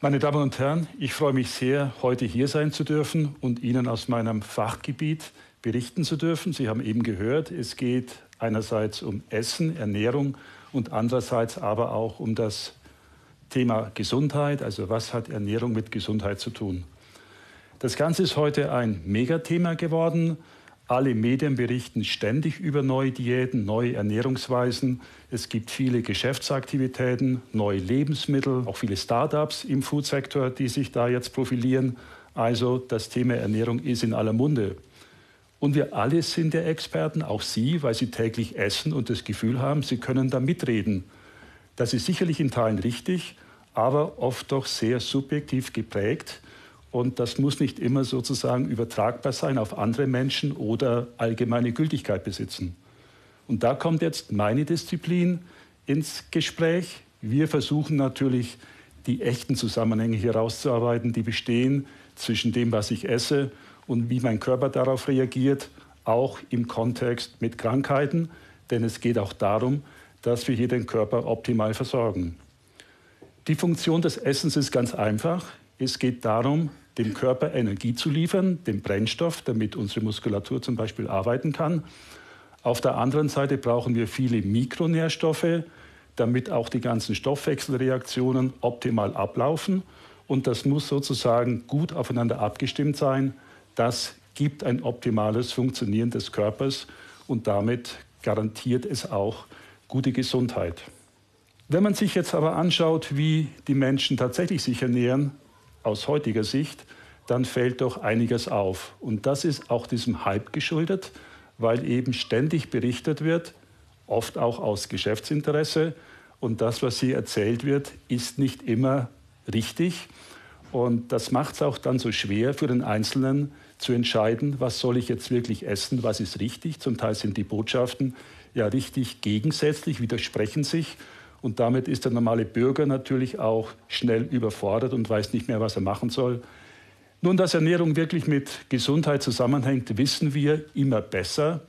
Meine Damen und Herren, ich freue mich sehr, heute hier sein zu dürfen und Ihnen aus meinem Fachgebiet berichten zu dürfen. Sie haben eben gehört, es geht einerseits um Essen, Ernährung und andererseits aber auch um das Thema Gesundheit, also was hat Ernährung mit Gesundheit zu tun. Das Ganze ist heute ein Megathema geworden. Alle Medien berichten ständig über neue Diäten, neue Ernährungsweisen. Es gibt viele Geschäftsaktivitäten, neue Lebensmittel, auch viele Start-ups im Foodsektor, die sich da jetzt profilieren. Also das Thema Ernährung ist in aller Munde. Und wir alle sind ja Experten, auch Sie, weil Sie täglich essen und das Gefühl haben, Sie können da mitreden. Das ist sicherlich in Teilen richtig, aber oft doch sehr subjektiv geprägt. Und das muss nicht immer sozusagen übertragbar sein auf andere Menschen oder allgemeine Gültigkeit besitzen. Und da kommt jetzt meine Disziplin ins Gespräch. Wir versuchen natürlich, die echten Zusammenhänge hier herauszuarbeiten, die bestehen zwischen dem, was ich esse und wie mein Körper darauf reagiert, auch im Kontext mit Krankheiten. Denn es geht auch darum, dass wir hier den Körper optimal versorgen. Die Funktion des Essens ist ganz einfach. Es geht darum, dem Körper Energie zu liefern, den Brennstoff, damit unsere Muskulatur zum Beispiel arbeiten kann. Auf der anderen Seite brauchen wir viele Mikronährstoffe, damit auch die ganzen Stoffwechselreaktionen optimal ablaufen. Und das muss sozusagen gut aufeinander abgestimmt sein. Das gibt ein optimales Funktionieren des Körpers und damit garantiert es auch gute Gesundheit. Wenn man sich jetzt aber anschaut, wie die Menschen tatsächlich sich ernähren, aus heutiger Sicht, dann fällt doch einiges auf. Und das ist auch diesem Hype geschuldet, weil eben ständig berichtet wird, oft auch aus Geschäftsinteresse. Und das, was hier erzählt wird, ist nicht immer richtig. Und das macht es auch dann so schwer für den Einzelnen zu entscheiden, was soll ich jetzt wirklich essen, was ist richtig. Zum Teil sind die Botschaften ja richtig gegensätzlich, widersprechen sich. Und damit ist der normale Bürger natürlich auch schnell überfordert und weiß nicht mehr, was er machen soll. Nun, dass Ernährung wirklich mit Gesundheit zusammenhängt, wissen wir immer besser.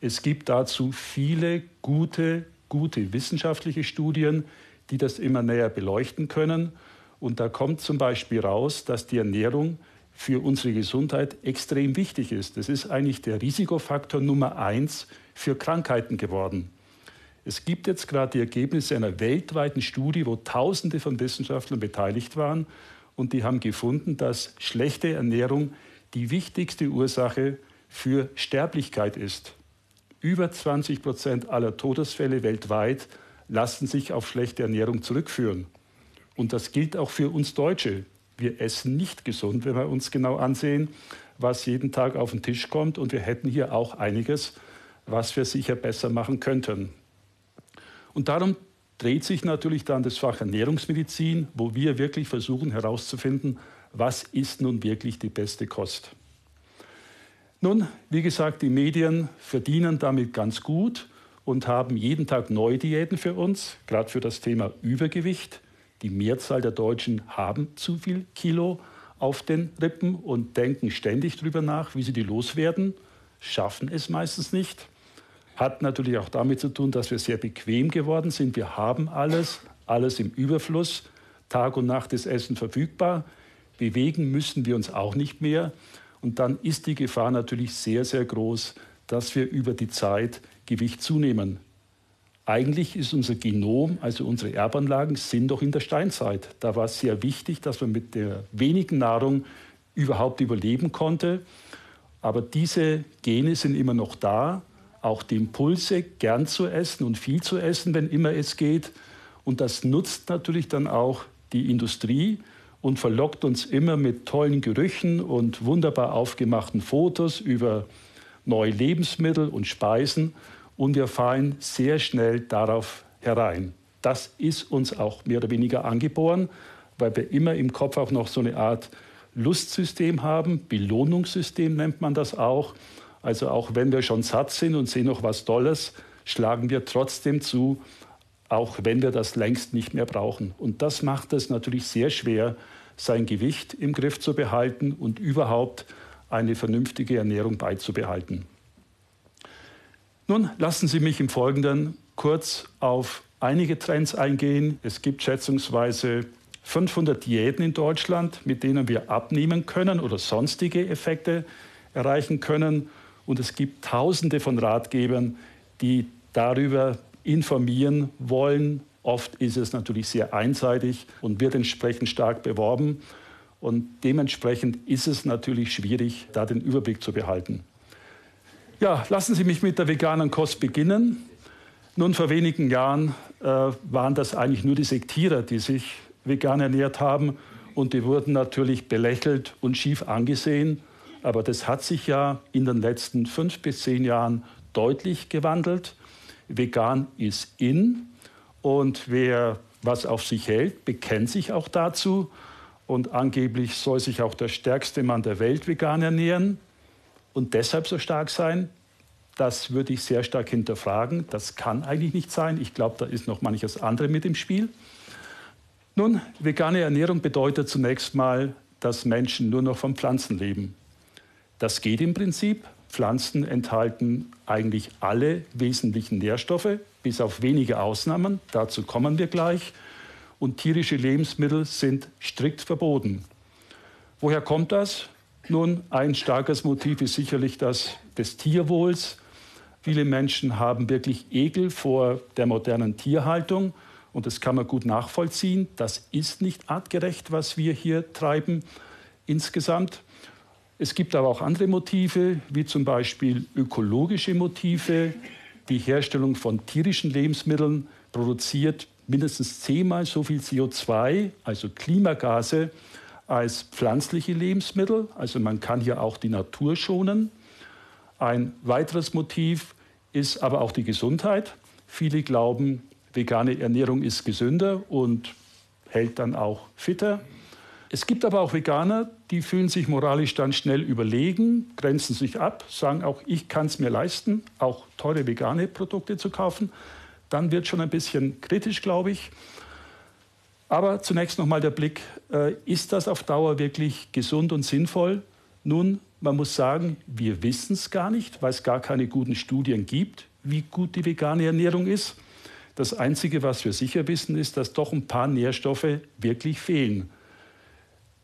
Es gibt dazu viele gute, gute wissenschaftliche Studien, die das immer näher beleuchten können. Und da kommt zum Beispiel raus, dass die Ernährung für unsere Gesundheit extrem wichtig ist. Das ist eigentlich der Risikofaktor Nummer eins für Krankheiten geworden. Es gibt jetzt gerade die Ergebnisse einer weltweiten Studie, wo Tausende von Wissenschaftlern beteiligt waren und die haben gefunden, dass schlechte Ernährung die wichtigste Ursache für Sterblichkeit ist. Über 20 Prozent aller Todesfälle weltweit lassen sich auf schlechte Ernährung zurückführen. Und das gilt auch für uns Deutsche. Wir essen nicht gesund, wenn wir uns genau ansehen, was jeden Tag auf den Tisch kommt. Und wir hätten hier auch einiges, was wir sicher besser machen könnten. Und darum dreht sich natürlich dann das Fach Ernährungsmedizin, wo wir wirklich versuchen herauszufinden, was ist nun wirklich die beste Kost. Nun, wie gesagt, die Medien verdienen damit ganz gut und haben jeden Tag neue Diäten für uns, gerade für das Thema Übergewicht. Die Mehrzahl der Deutschen haben zu viel Kilo auf den Rippen und denken ständig darüber nach, wie sie die loswerden, schaffen es meistens nicht. Hat natürlich auch damit zu tun, dass wir sehr bequem geworden sind. Wir haben alles, alles im Überfluss. Tag und Nacht ist Essen verfügbar. Bewegen müssen wir uns auch nicht mehr. Und dann ist die Gefahr natürlich sehr, sehr groß, dass wir über die Zeit Gewicht zunehmen. Eigentlich ist unser Genom, also unsere Erbanlagen, sind doch in der Steinzeit. Da war es sehr wichtig, dass man mit der wenigen Nahrung überhaupt überleben konnte. Aber diese Gene sind immer noch da auch die Impulse, gern zu essen und viel zu essen, wenn immer es geht. Und das nutzt natürlich dann auch die Industrie und verlockt uns immer mit tollen Gerüchen und wunderbar aufgemachten Fotos über neue Lebensmittel und Speisen. Und wir fallen sehr schnell darauf herein. Das ist uns auch mehr oder weniger angeboren, weil wir immer im Kopf auch noch so eine Art Lustsystem haben, Belohnungssystem nennt man das auch. Also auch wenn wir schon satt sind und sehen noch was Tolles, schlagen wir trotzdem zu, auch wenn wir das längst nicht mehr brauchen. Und das macht es natürlich sehr schwer, sein Gewicht im Griff zu behalten und überhaupt eine vernünftige Ernährung beizubehalten. Nun lassen Sie mich im Folgenden kurz auf einige Trends eingehen. Es gibt schätzungsweise 500 Diäten in Deutschland, mit denen wir abnehmen können oder sonstige Effekte erreichen können. Und es gibt Tausende von Ratgebern, die darüber informieren wollen. Oft ist es natürlich sehr einseitig und wird entsprechend stark beworben. Und dementsprechend ist es natürlich schwierig, da den Überblick zu behalten. Ja, lassen Sie mich mit der veganen Kost beginnen. Nun, vor wenigen Jahren äh, waren das eigentlich nur die Sektierer, die sich vegan ernährt haben. Und die wurden natürlich belächelt und schief angesehen. Aber das hat sich ja in den letzten fünf bis zehn Jahren deutlich gewandelt. Vegan ist in. Und wer was auf sich hält, bekennt sich auch dazu. Und angeblich soll sich auch der stärkste Mann der Welt vegan ernähren und deshalb so stark sein. Das würde ich sehr stark hinterfragen. Das kann eigentlich nicht sein. Ich glaube, da ist noch manches andere mit im Spiel. Nun, vegane Ernährung bedeutet zunächst mal, dass Menschen nur noch von Pflanzen leben. Das geht im Prinzip. Pflanzen enthalten eigentlich alle wesentlichen Nährstoffe, bis auf wenige Ausnahmen. Dazu kommen wir gleich. Und tierische Lebensmittel sind strikt verboten. Woher kommt das? Nun, ein starkes Motiv ist sicherlich das des Tierwohls. Viele Menschen haben wirklich Ekel vor der modernen Tierhaltung und das kann man gut nachvollziehen. Das ist nicht artgerecht, was wir hier treiben insgesamt. Es gibt aber auch andere Motive, wie zum Beispiel ökologische Motive. Die Herstellung von tierischen Lebensmitteln produziert mindestens zehnmal so viel CO2, also Klimagase, als pflanzliche Lebensmittel. Also man kann hier auch die Natur schonen. Ein weiteres Motiv ist aber auch die Gesundheit. Viele glauben, vegane Ernährung ist gesünder und hält dann auch fitter. Es gibt aber auch Veganer, die fühlen sich moralisch dann schnell überlegen, grenzen sich ab, sagen auch, ich kann es mir leisten, auch teure vegane Produkte zu kaufen. Dann wird schon ein bisschen kritisch, glaube ich. Aber zunächst noch mal der Blick, äh, ist das auf Dauer wirklich gesund und sinnvoll? Nun, man muss sagen, wir wissen es gar nicht, weil es gar keine guten Studien gibt, wie gut die vegane Ernährung ist. Das Einzige, was wir sicher wissen, ist, dass doch ein paar Nährstoffe wirklich fehlen.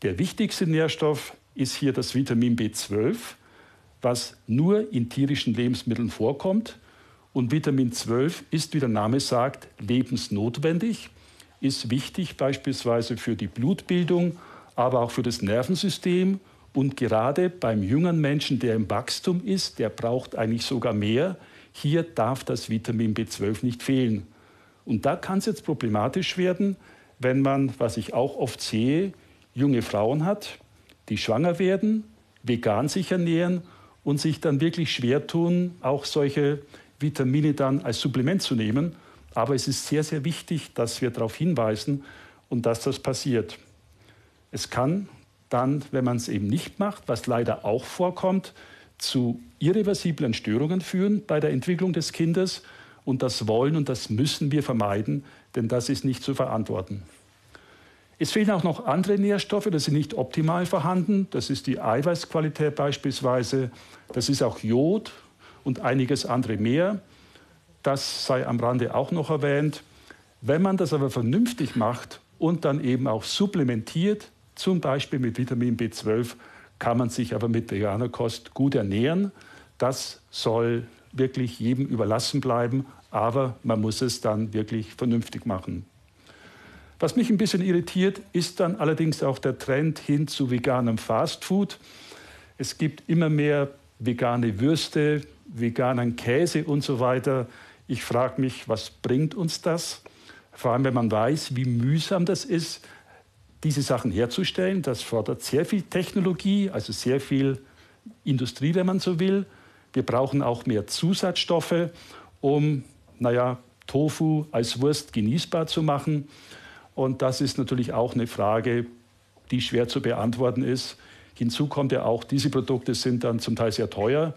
Der wichtigste Nährstoff ist hier das Vitamin B12, was nur in tierischen Lebensmitteln vorkommt. Und Vitamin 12 ist, wie der Name sagt, lebensnotwendig, ist wichtig beispielsweise für die Blutbildung, aber auch für das Nervensystem. Und gerade beim jungen Menschen, der im Wachstum ist, der braucht eigentlich sogar mehr. Hier darf das Vitamin B12 nicht fehlen. Und da kann es jetzt problematisch werden, wenn man, was ich auch oft sehe, junge Frauen hat, die schwanger werden, vegan sich ernähren und sich dann wirklich schwer tun, auch solche Vitamine dann als Supplement zu nehmen. Aber es ist sehr, sehr wichtig, dass wir darauf hinweisen und dass das passiert. Es kann dann, wenn man es eben nicht macht, was leider auch vorkommt, zu irreversiblen Störungen führen bei der Entwicklung des Kindes. Und das wollen und das müssen wir vermeiden, denn das ist nicht zu verantworten. Es fehlen auch noch andere Nährstoffe, das sind nicht optimal vorhanden. Das ist die Eiweißqualität beispielsweise, das ist auch Jod und einiges andere mehr. Das sei am Rande auch noch erwähnt. Wenn man das aber vernünftig macht und dann eben auch supplementiert, zum Beispiel mit Vitamin B12, kann man sich aber mit veganer Kost gut ernähren. Das soll wirklich jedem überlassen bleiben, aber man muss es dann wirklich vernünftig machen. Was mich ein bisschen irritiert, ist dann allerdings auch der Trend hin zu veganem Fastfood. Es gibt immer mehr vegane Würste, veganen Käse und so weiter. Ich frage mich, was bringt uns das? Vor allem, wenn man weiß, wie mühsam das ist, diese Sachen herzustellen. Das fordert sehr viel Technologie, also sehr viel Industrie, wenn man so will. Wir brauchen auch mehr Zusatzstoffe, um, naja, Tofu als Wurst genießbar zu machen. Und das ist natürlich auch eine Frage, die schwer zu beantworten ist. Hinzu kommt ja auch, diese Produkte sind dann zum Teil sehr teuer.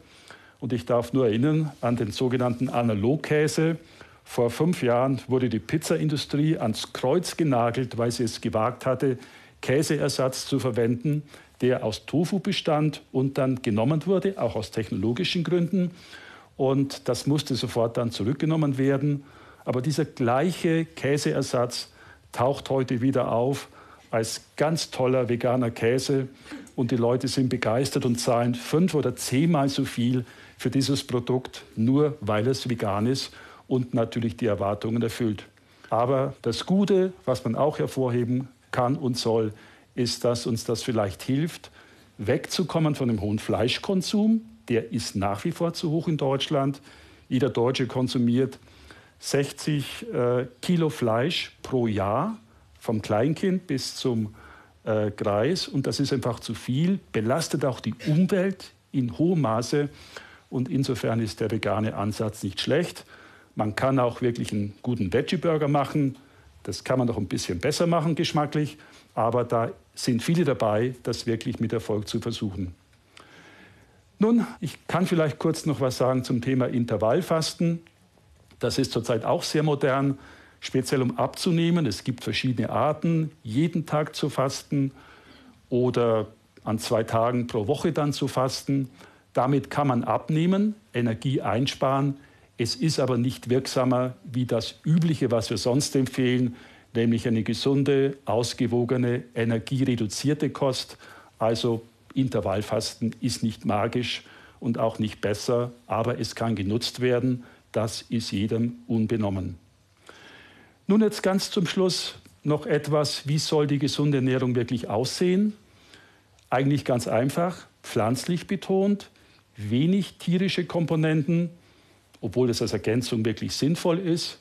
Und ich darf nur erinnern an den sogenannten Analogkäse. Vor fünf Jahren wurde die Pizzaindustrie ans Kreuz genagelt, weil sie es gewagt hatte, Käseersatz zu verwenden, der aus Tofu bestand und dann genommen wurde, auch aus technologischen Gründen. Und das musste sofort dann zurückgenommen werden. Aber dieser gleiche Käseersatz taucht heute wieder auf als ganz toller veganer Käse und die Leute sind begeistert und zahlen fünf oder zehnmal so viel für dieses Produkt, nur weil es vegan ist und natürlich die Erwartungen erfüllt. Aber das Gute, was man auch hervorheben kann und soll, ist, dass uns das vielleicht hilft, wegzukommen von dem hohen Fleischkonsum. Der ist nach wie vor zu hoch in Deutschland. Jeder Deutsche konsumiert 60 äh, Kilo Fleisch pro Jahr, vom Kleinkind bis zum äh, Greis. Und das ist einfach zu viel, belastet auch die Umwelt in hohem Maße. Und insofern ist der vegane Ansatz nicht schlecht. Man kann auch wirklich einen guten Veggie-Burger machen. Das kann man noch ein bisschen besser machen, geschmacklich. Aber da sind viele dabei, das wirklich mit Erfolg zu versuchen. Nun, ich kann vielleicht kurz noch was sagen zum Thema Intervallfasten. Das ist zurzeit auch sehr modern, speziell um abzunehmen. Es gibt verschiedene Arten, jeden Tag zu fasten oder an zwei Tagen pro Woche dann zu fasten. Damit kann man abnehmen, Energie einsparen. Es ist aber nicht wirksamer wie das Übliche, was wir sonst empfehlen, nämlich eine gesunde, ausgewogene, energiereduzierte Kost. Also Intervallfasten ist nicht magisch und auch nicht besser, aber es kann genutzt werden. Das ist jedem unbenommen. Nun jetzt ganz zum Schluss noch etwas, wie soll die gesunde Ernährung wirklich aussehen? Eigentlich ganz einfach, pflanzlich betont, wenig tierische Komponenten, obwohl das als Ergänzung wirklich sinnvoll ist.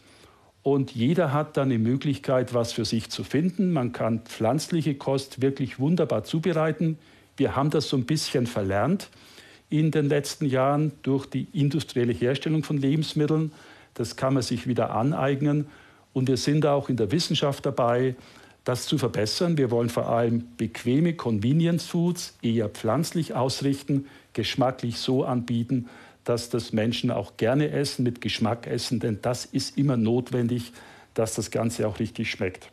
Und jeder hat dann die Möglichkeit, was für sich zu finden. Man kann pflanzliche Kost wirklich wunderbar zubereiten. Wir haben das so ein bisschen verlernt in den letzten Jahren durch die industrielle Herstellung von Lebensmitteln. Das kann man sich wieder aneignen. Und wir sind auch in der Wissenschaft dabei, das zu verbessern. Wir wollen vor allem bequeme Convenience Foods eher pflanzlich ausrichten, geschmacklich so anbieten, dass das Menschen auch gerne essen, mit Geschmack essen, denn das ist immer notwendig, dass das Ganze auch richtig schmeckt.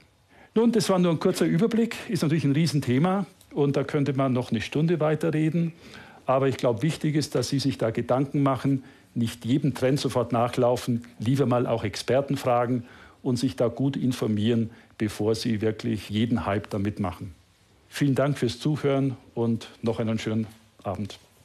Nun, das war nur ein kurzer Überblick, ist natürlich ein Riesenthema und da könnte man noch eine Stunde weiterreden. Aber ich glaube, wichtig ist, dass Sie sich da Gedanken machen, nicht jedem Trend sofort nachlaufen, lieber mal auch Experten fragen und sich da gut informieren, bevor Sie wirklich jeden Hype da mitmachen. Vielen Dank fürs Zuhören und noch einen schönen Abend.